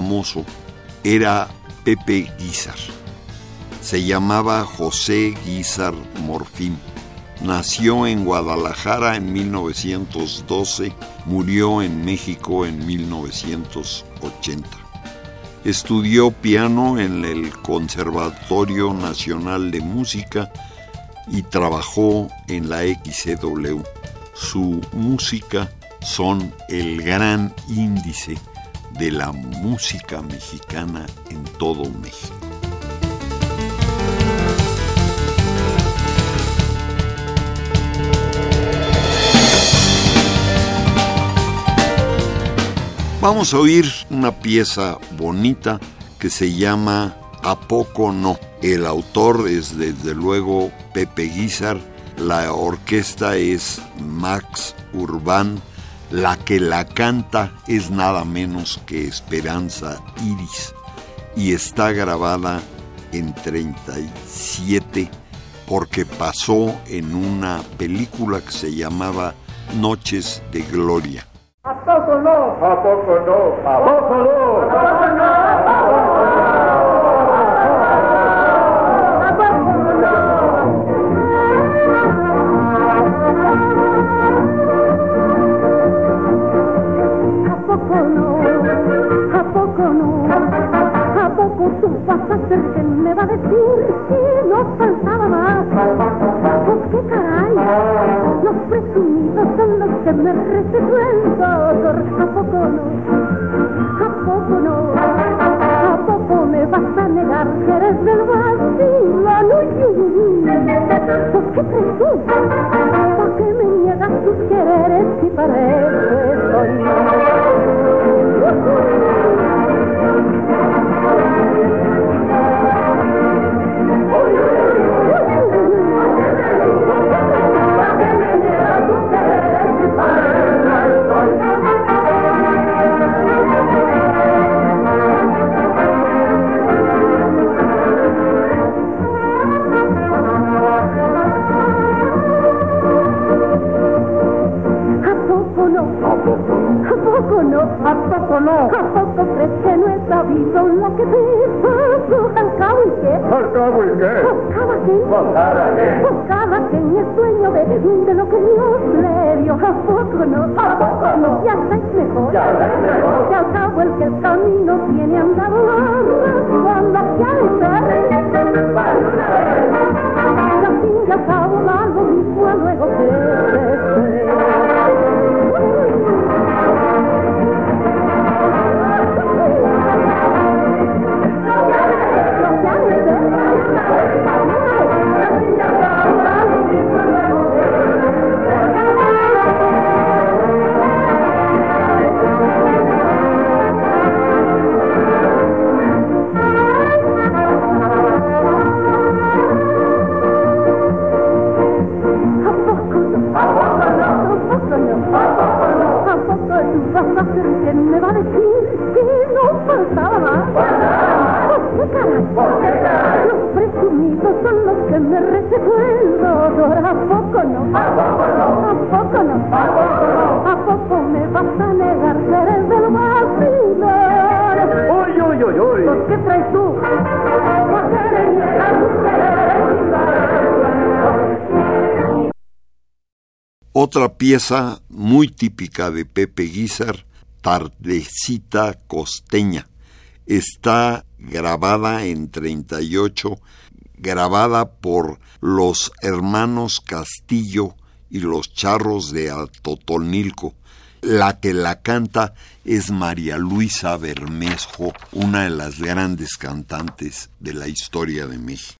Famoso era Pepe Guizar. Se llamaba José Guizar Morfín. Nació en Guadalajara en 1912, murió en México en 1980. Estudió piano en el Conservatorio Nacional de Música y trabajó en la XCW. Su música son el gran índice de la música mexicana en todo México. Vamos a oír una pieza bonita que se llama A poco no. El autor es desde luego Pepe Guizar, la orquesta es Max Urbán la que la canta es nada menos que Esperanza Iris y está grabada en 37 porque pasó en una película que se llamaba Noches de Gloria. ¿A poco no? ¿A poco no? ¿A poco no? ¿A poco no? Poco no? ¿A poco no? ¿A poco me vas a negar que eres del vacío? Pues qué tú? ¿Por qué me niegas tus quereres si parece ¿Al cabo y qué? Cada quien. Pues cada quien es dueño de, de lo que Dios le dio. ¿A poco no? ¿A poco no? Ya estáis mejor. Ya estáis mejor. Que al cabo el que el camino tiene andado cuando ya está. Y al fin y al cabo da lo mismo a luego que que pieza muy típica de Pepe Guizar, Tardecita Costeña. Está grabada en 38, grabada por los hermanos Castillo y los charros de Atotonilco. La que la canta es María Luisa Bermejo, una de las grandes cantantes de la historia de México.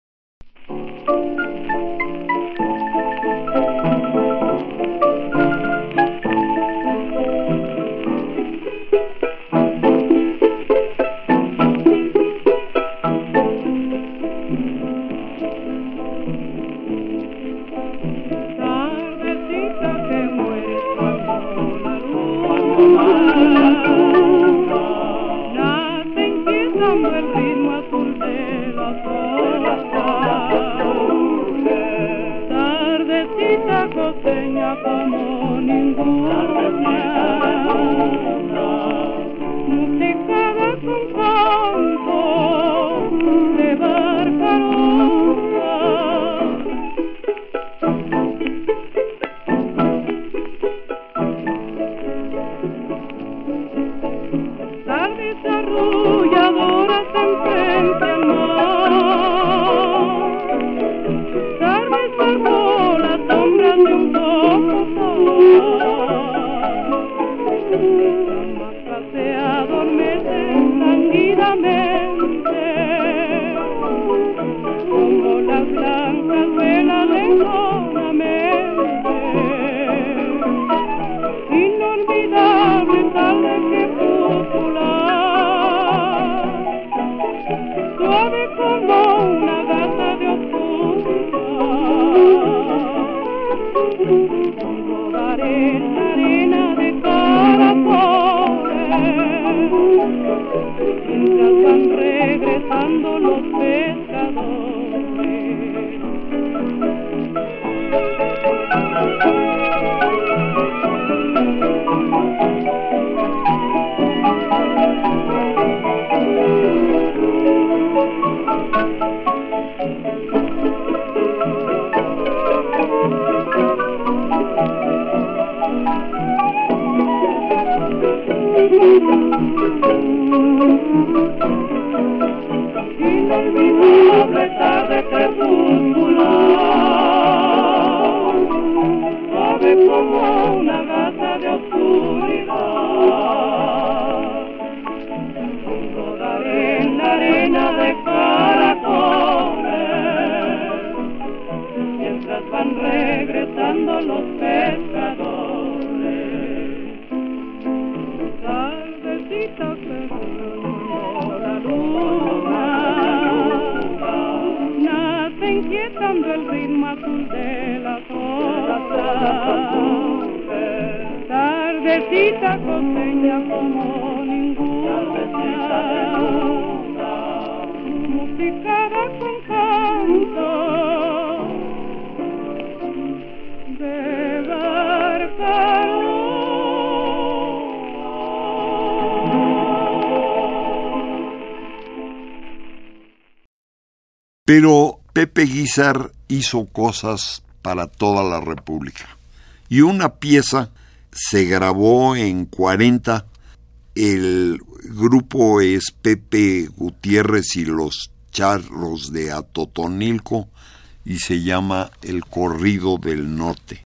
Pero Pepe Guizar hizo cosas para toda la República. Y una pieza se grabó en 40. El grupo es Pepe Gutiérrez y los charros de Atotonilco y se llama El Corrido del Norte.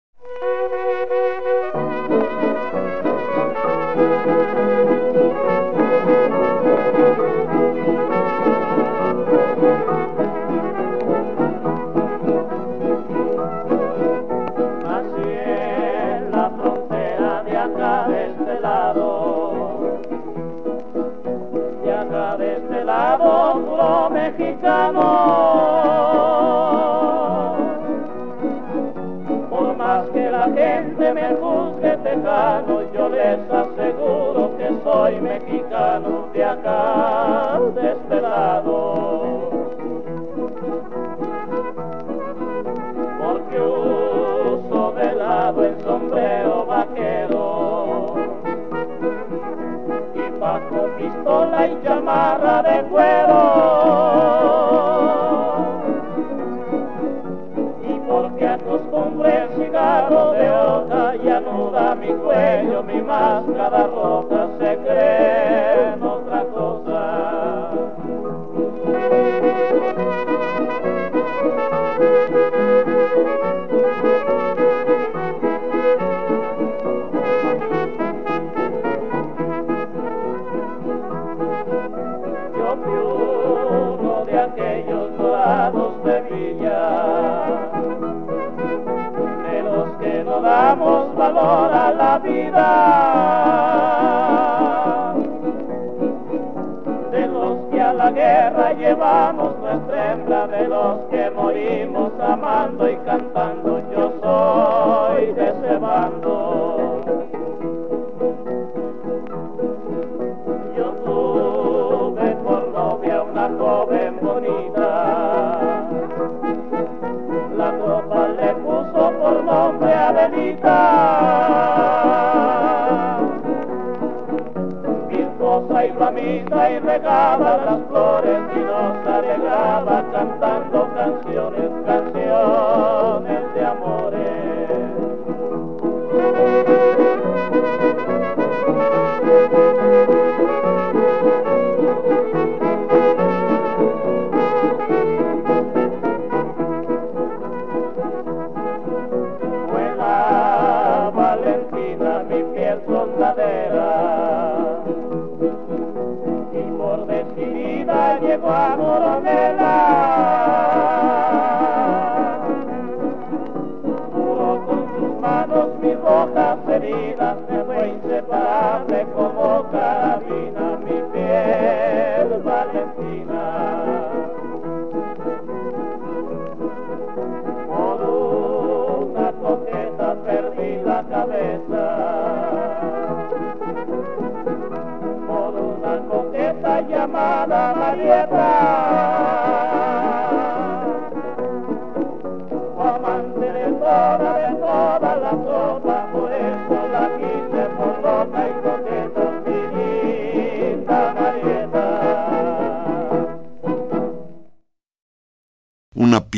Porque uso de lado el sombrero vaquero y bajo pistola y chamarra de cuero. Y porque acostumbré el cigarro de hoja y anuda mi cuello, mi máscara rota se cree. propio de aquellos lados de villa, de los que no damos valor a la vida, de los que a la guerra llevamos nuestra hembra, de los que morimos amando y cantando yo soy. cabalá.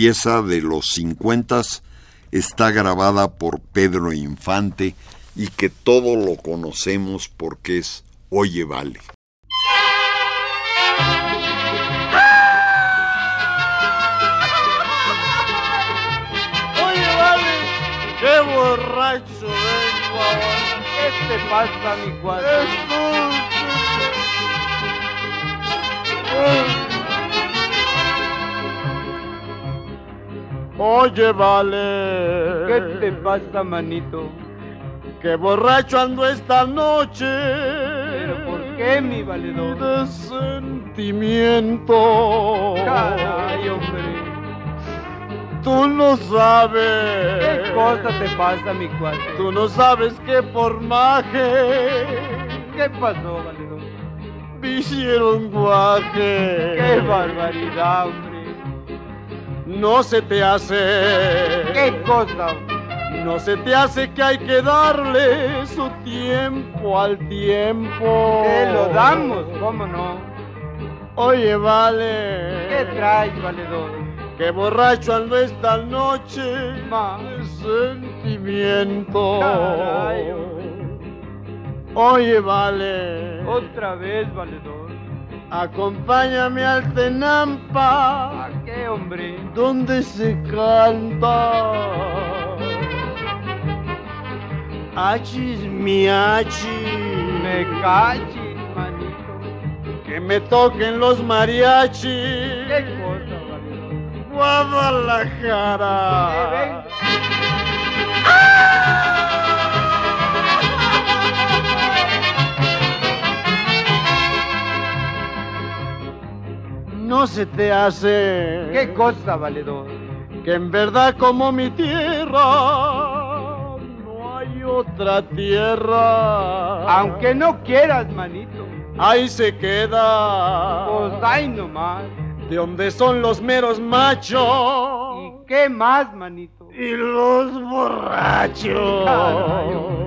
Pieza de los 50 está grabada por Pedro Infante y que todo lo conocemos porque es Oye Vale. Oye, vale, qué borracho vengo ahora. ¿Qué te pasa, mi cuadro? Oye, vale. ¿Qué te pasa, manito? Qué borracho ando esta noche. ¿Pero por qué, mi valedor? De sentimiento. Caray, hombre. Tú no sabes. ¿Qué cosa te pasa, mi cuate? Tú no sabes qué formaje. ¿Qué pasó, valedor? Me hicieron guaje. ¡Qué barbaridad, hombre! No se te hace. ¿Qué cosa? No se te hace que hay que darle su tiempo al tiempo. Te lo damos, ¿cómo no? Oye, vale. ¿Qué traes, valedor? Qué borracho ando esta noche Ma. sentimiento. Caray, hombre. Oye, vale. Otra vez, valedor. Acompáñame al Tenampa, ¿A qué, hombre? donde se canta. Achis mi achis, Me cachis, manito. que me toquen los mariachis. ¿Qué cosa? Guadalajara. ven. No se te hace ¿Qué cosa, valedor? que en verdad como mi tierra no hay otra tierra. Aunque no quieras, manito. ahí se queda. Pues ay nomás. de donde son los meros machos ¿Y qué más, manito? y los borrachos. Caray,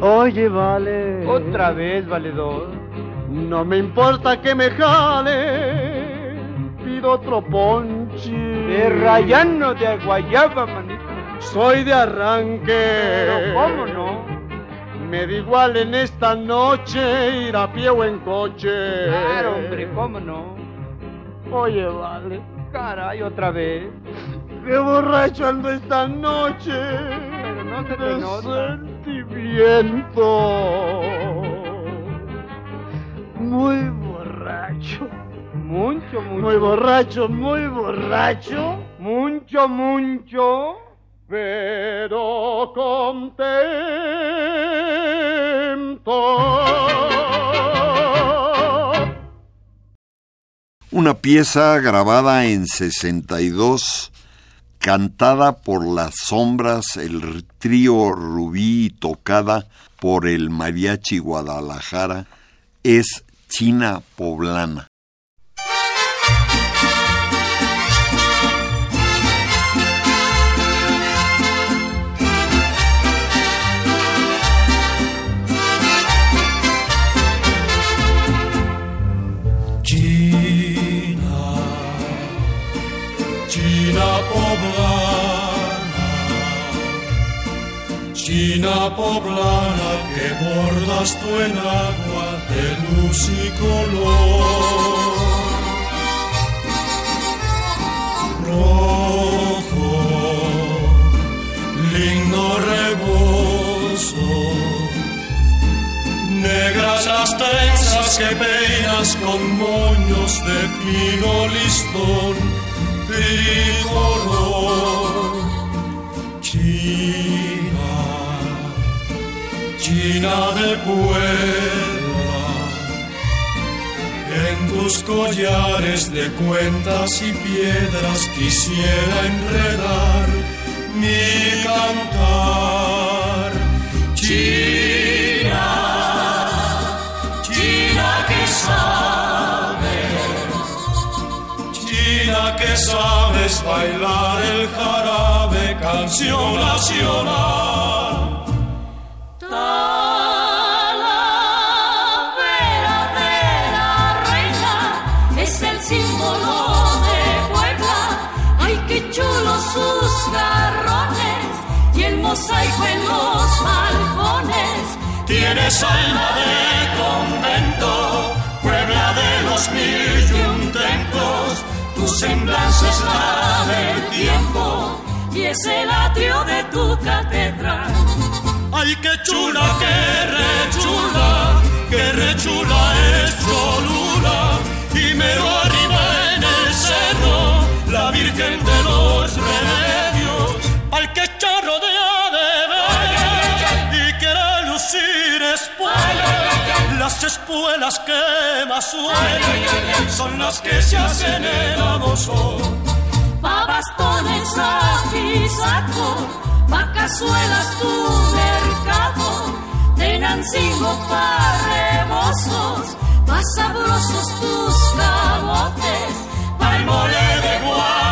Oye, vale. Otra vez, valedor. No me importa que me jale. Pido otro ponche. De rayano de guayaba, manito. Soy de arranque. Pero cómo no. Me da igual en esta noche ir a pie o en coche. Claro, hombre, cómo no. Oye, vale. Caray, otra vez. Qué borracho ando esta noche. Pero no se te de nota. sentimiento. Muy borracho. Mucho, mucho. Muy borracho, muy borracho. Mucho, mucho. Pero contento. Una pieza grabada en 62, cantada por las sombras, el trío Rubí y tocada por el Mariachi Guadalajara, es China Poblana. China, poblana, China poblana que bordas tú en agua de luz y color. Rojo, lindo rebozo. Negras las trenzas que peinas con moños de fino listón tricolor. China, China de Puebla, en tus collares de cuentas y piedras quisiera enredar mi cantar. China, China que sabes, China que sabes bailar el jarabe, canción nacional. Tienes alma de convento, Puebla de los mil y un templos, tu semblanza es la del tiempo. Y es el atrio de tu catedral. Ay, qué chula, qué rechula, qué rechula es Cholula. Y mero arriba en el cerro, la Virgen de los Remedios. Ay, qué charro de Las espuelas que más son las que se hacen en Abosón. Pa' bastones a saco, pa' tu mercado, de Nancingo pa' rebosos, pa' sabrosos tus camotes, pa' el mole de guajolote,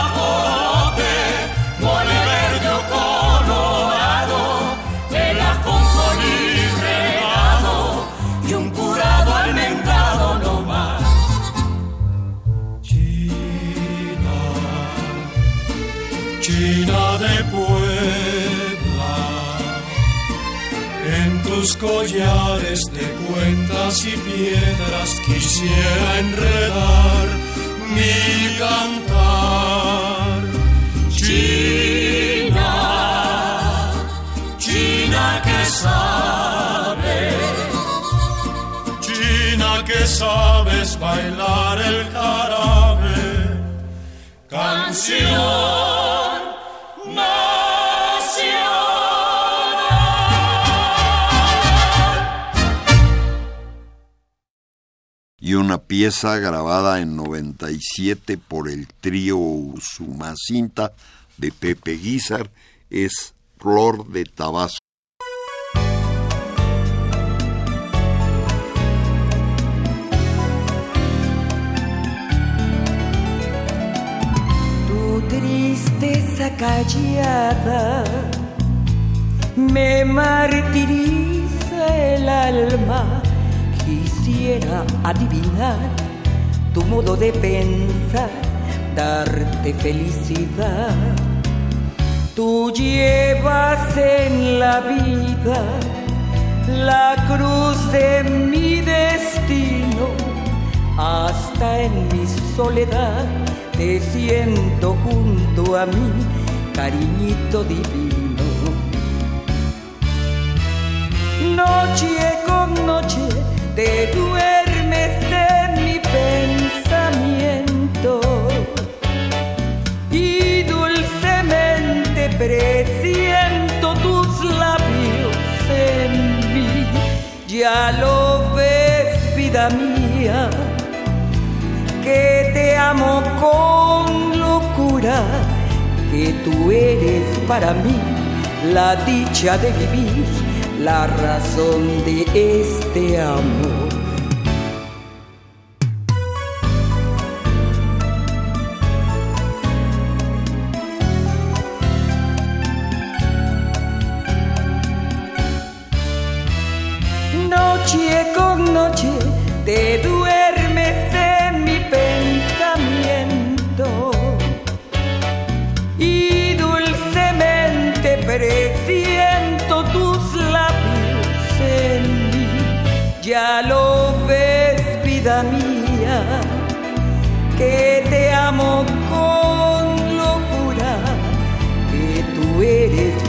collares de cuentas y piedras quisiera enredar mi cantar. China, China que sabes, China que sabes bailar el jarabe, canción y una pieza grabada en 97 por el trío Sumacinta de Pepe Guizar es Flor de Tabasco. Tu tristeza callada me martiriza el alma. Quisiera adivinar tu modo de pensar, darte felicidad. Tú llevas en la vida la cruz de mi destino, hasta en mi soledad te siento junto a mí, cariñito divino. Noche con noche te duermes en mi pensamiento y dulcemente presiento tus labios en mí. Ya lo ves, vida mía, que te amo con locura, que tú eres para mí la dicha de vivir la razón de este amor. Noche con noche te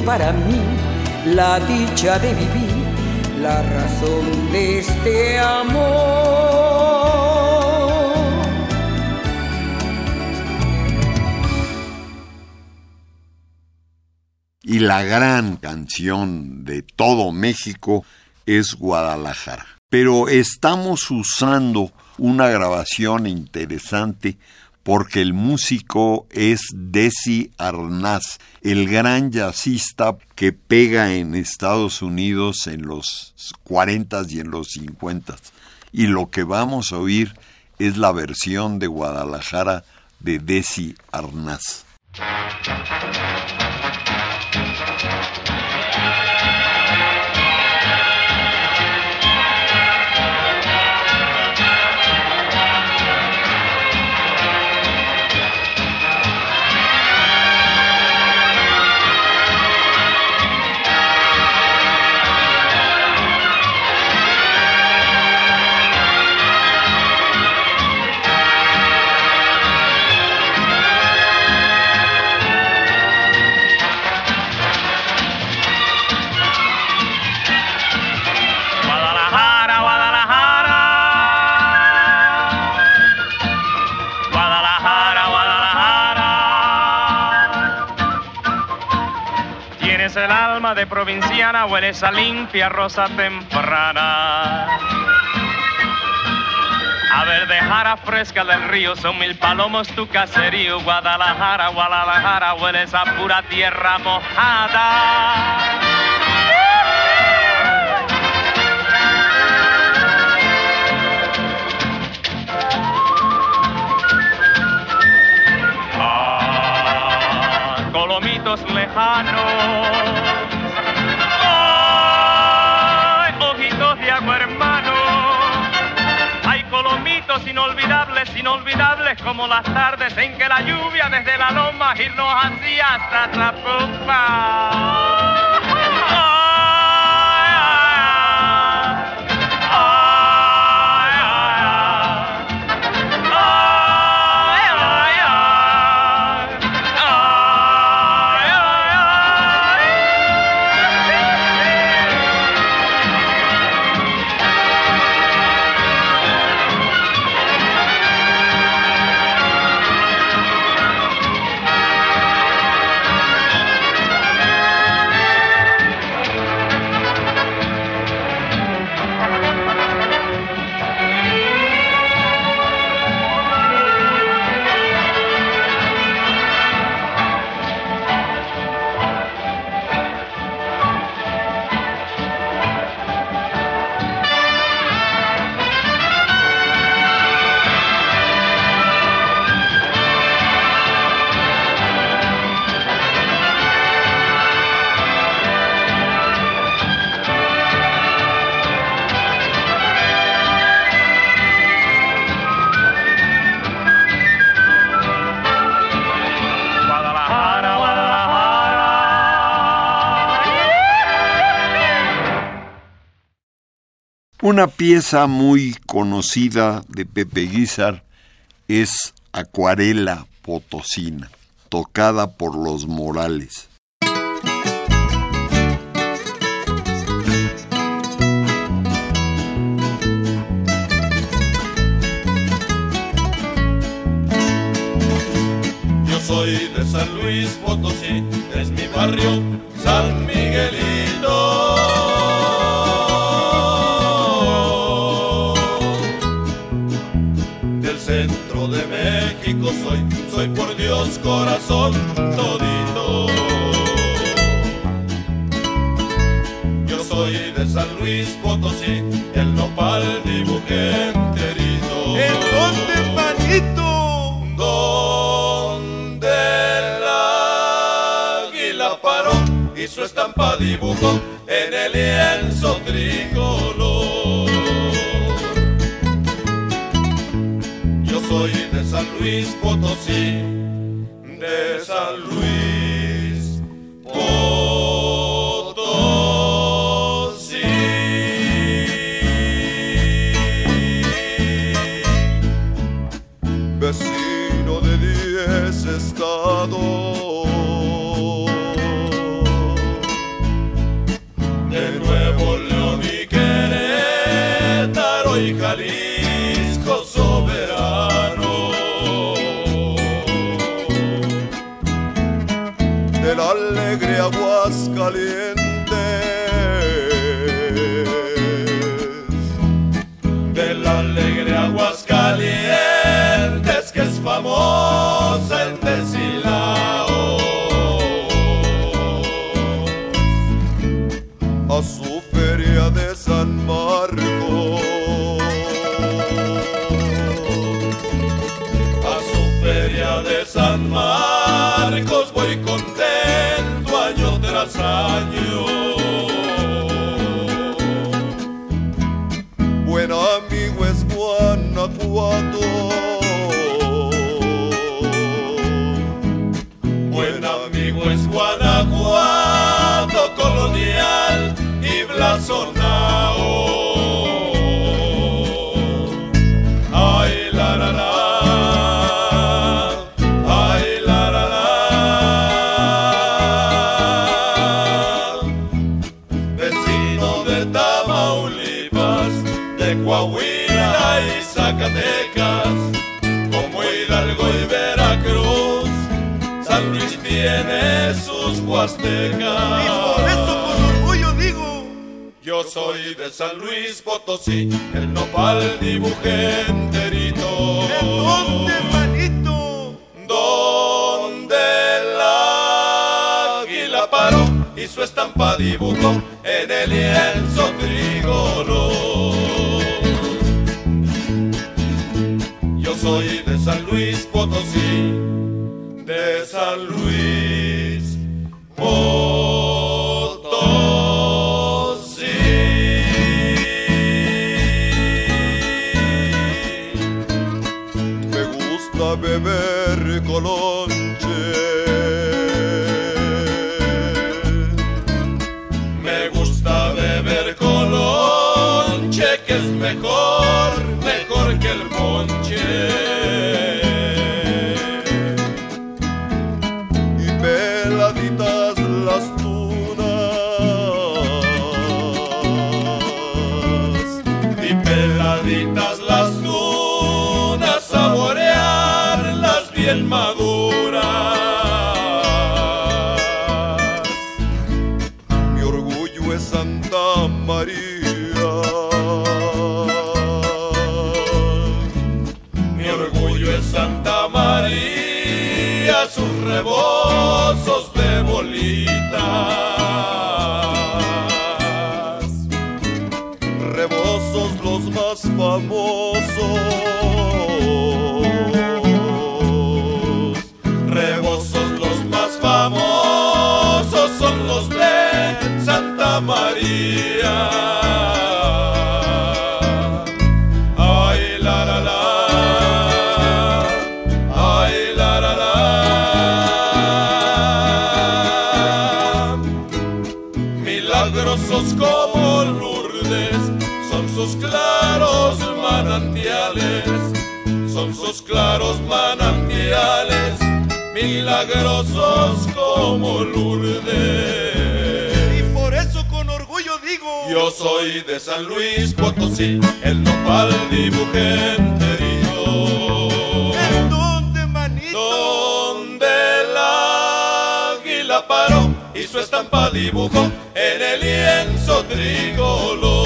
para mí la dicha de vivir la razón de este amor. Y la gran canción de todo México es Guadalajara. Pero estamos usando una grabación interesante porque el músico es Desi Arnaz, el gran jazzista que pega en Estados Unidos en los 40 y en los 50. Y lo que vamos a oír es la versión de Guadalajara de Desi Arnaz. Alma de provinciana, hueles a limpia rosa temprana. A verde jara fresca del río, son mil palomos tu caserío. Guadalajara, Guadalajara, hueles a pura tierra mojada. Ah, lejanos. Inolvidables, inolvidables como las tardes en que la lluvia desde la loma y nos hacía hasta Trapupa. Una pieza muy conocida de Pepe Guizar es Acuarela Potosina, tocada por los Morales. Yo soy de San Luis Potosí, es mi barrio San Miguelito. Soy, soy por Dios corazón todito. Yo soy de San Luis Potosí, el nopal dibujé enterito. ¿En dónde, manito? Donde el águila paró y su estampa dibujó San Luis Potosí, de San San Luis Potosí, el nopal dibujé enterito. ¿en dónde, manito? Donde el águila paró y su estampa dibujó en el lienzo tricolor. Yo soy de San Luis Potosí, de San Luis claros manantiales, milagrosos como Lourdes. Y por eso con orgullo digo, Yo soy de San Luis Potosí, el nopal dibujé enterito. ¿en dónde, manito? Donde el águila paró y su estampa dibujó en el lienzo tricolor.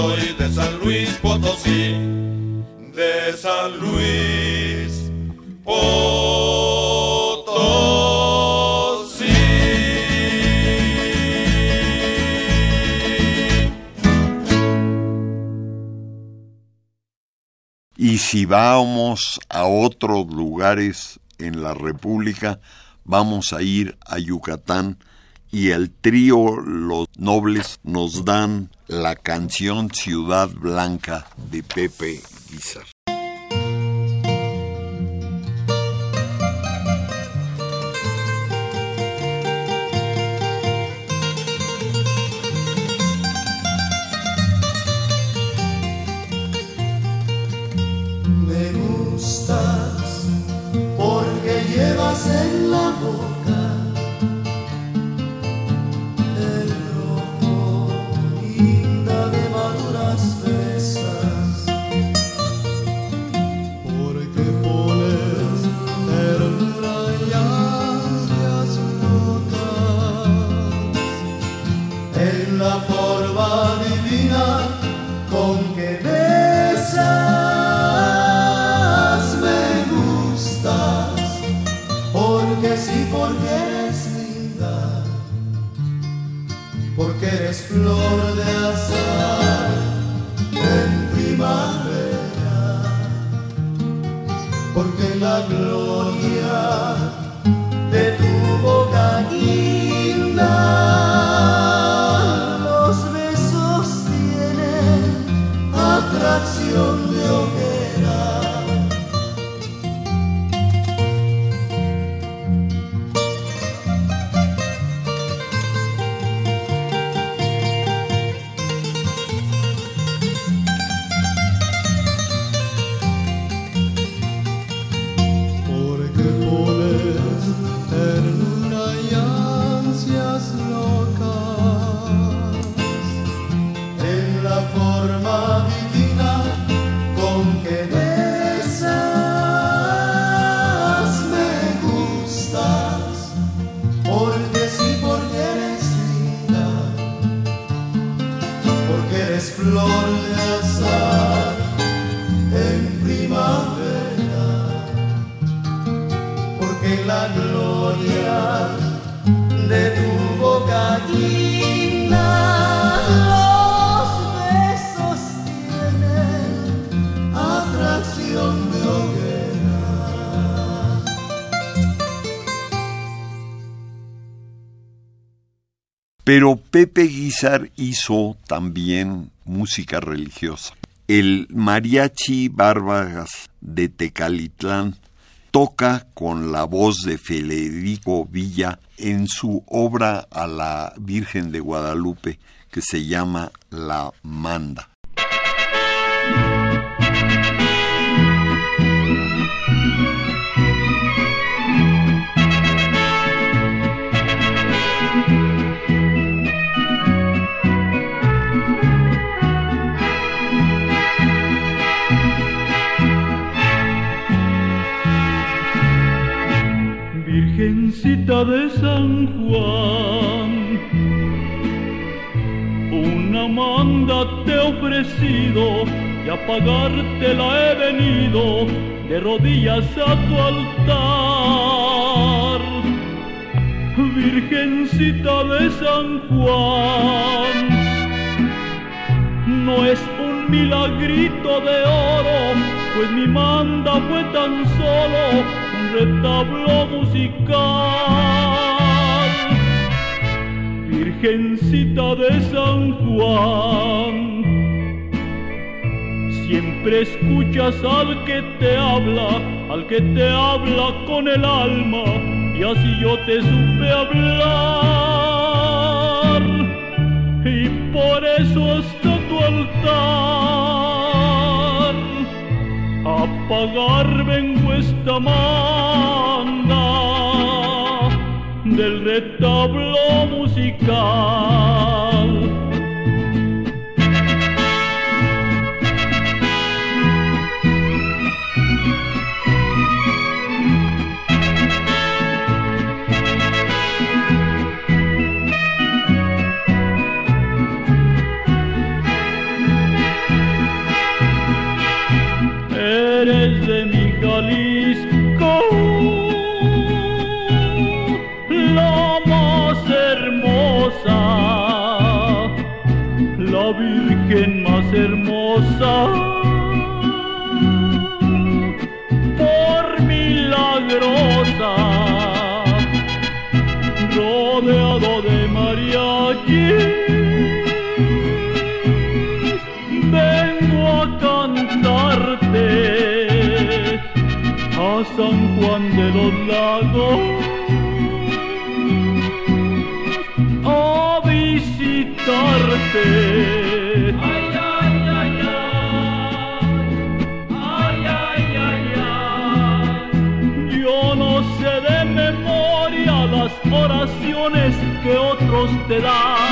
Soy de San Luis Potosí, de San Luis Potosí. Y si vamos a otros lugares en la República, vamos a ir a Yucatán y el trío Los Nobles nos dan la canción Ciudad Blanca de Pepe Guizar. Me gustas porque llevas en la Pero Pepe Guizar hizo también música religiosa. El mariachi Bárbaras de Tecalitlán toca con la voz de Federico Villa en su obra a la Virgen de Guadalupe que se llama La Manda. Virgencita de San Juan, una manda te he ofrecido y a pagarte la he venido de rodillas a tu altar. Virgencita de San Juan, no es un milagrito de oro, pues mi manda fue tan solo retablo musical. Virgencita de San Juan, siempre escuchas al que te habla, al que te habla con el alma, y así yo te supe hablar. Y por eso hasta tu altar, a pagar vengo del retablo musical. A visitarte. Ay, ay, ay, ay, ay, ay, ay. Yo no sé de memoria las oraciones que otros te dan.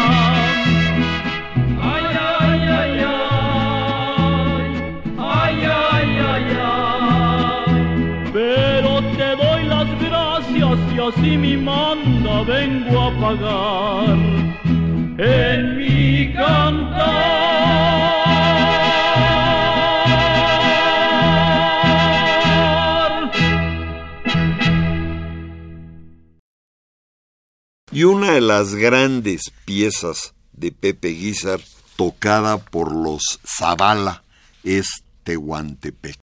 Y una de las grandes piezas de Pepe Guizar, tocada por los Zavala, es Tehuantepec.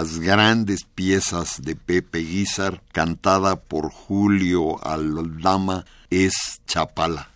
Las grandes piezas de Pepe Guizar, cantada por Julio Aldama, es Chapala.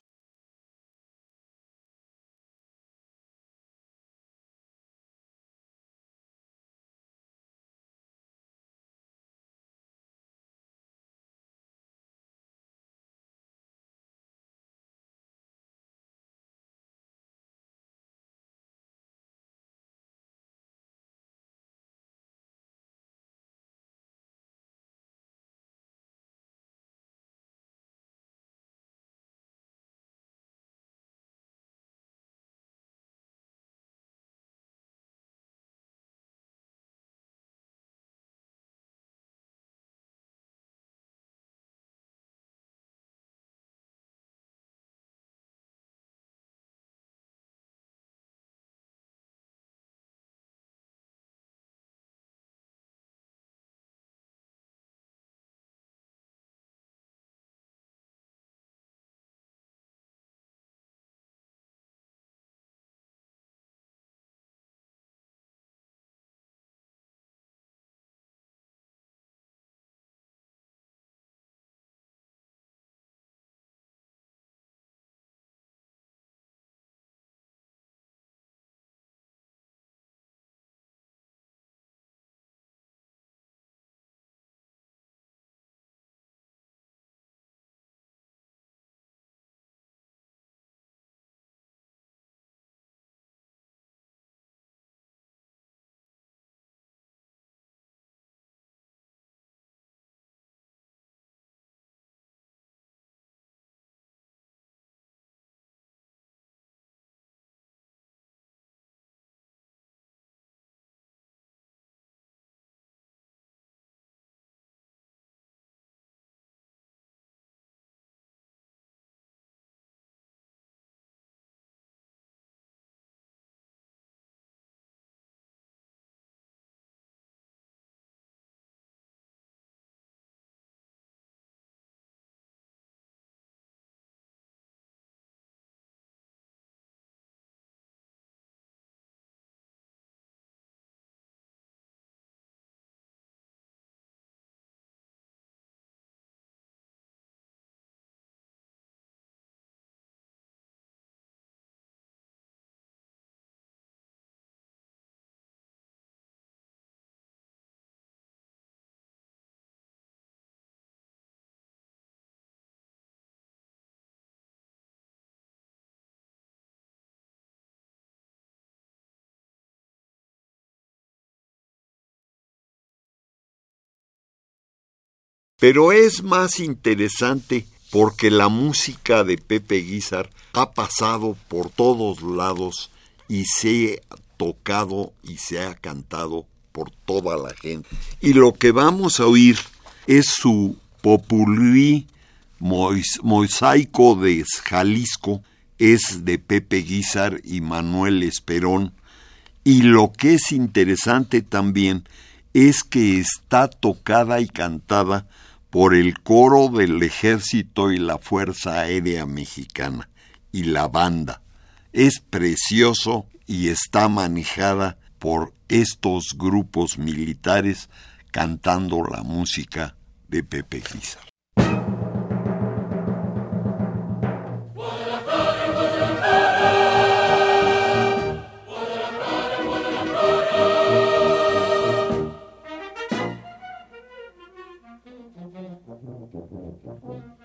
Pero es más interesante porque la música de Pepe Guizar ha pasado por todos lados y se ha tocado y se ha cantado por toda la gente. Y lo que vamos a oír es su mois- mosaico de Jalisco, es de Pepe Guizar y Manuel Esperón. Y lo que es interesante también es que está tocada y cantada por el coro del ejército y la Fuerza Aérea Mexicana y la banda. Es precioso y está manejada por estos grupos militares cantando la música de Pepe Guizar. Tienes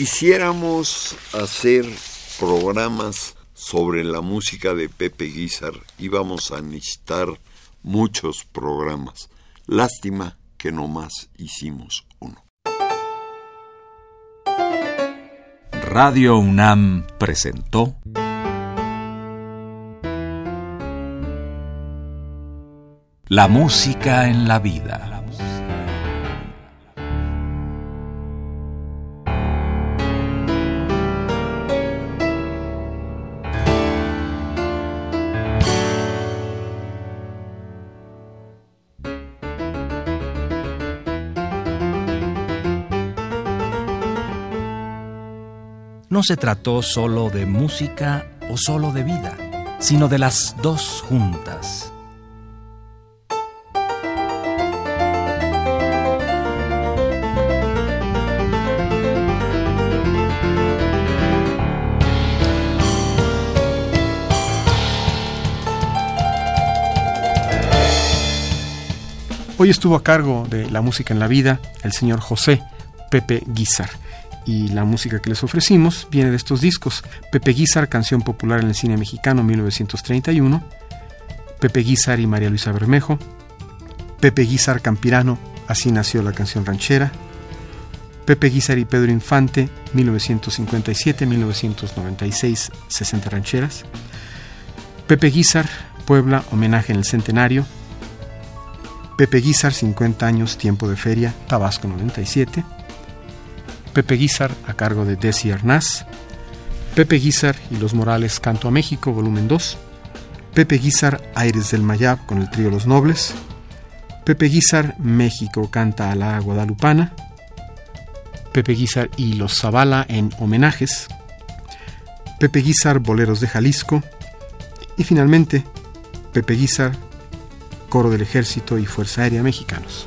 Quisiéramos hacer programas sobre la música de Pepe Guizar, íbamos a necesitar muchos programas. Lástima que nomás hicimos uno. Radio UNAM presentó La música en la vida. No se trató solo de música o solo de vida, sino de las dos juntas. Hoy estuvo a cargo de la música en la vida el señor José Pepe Guizar y la música que les ofrecimos viene de estos discos. Pepe Guizar, Canción Popular en el Cine Mexicano 1931, Pepe Guizar y María Luisa Bermejo, Pepe Guizar Campirano, Así nació la canción ranchera, Pepe Guizar y Pedro Infante 1957-1996, 60 rancheras, Pepe Guizar, Puebla, homenaje en el centenario, Pepe Guizar, 50 años, tiempo de feria, Tabasco 97, Pepe Guizar a cargo de Desi Arnaz, Pepe Guizar y los Morales Canto a México, volumen 2, Pepe Guizar Aires del Mayab con el trío Los Nobles, Pepe Guizar México canta a la Guadalupana, Pepe Guizar y los Zavala en homenajes, Pepe Guizar Boleros de Jalisco. Y finalmente Pepe Guizar Coro del Ejército y Fuerza Aérea Mexicanos.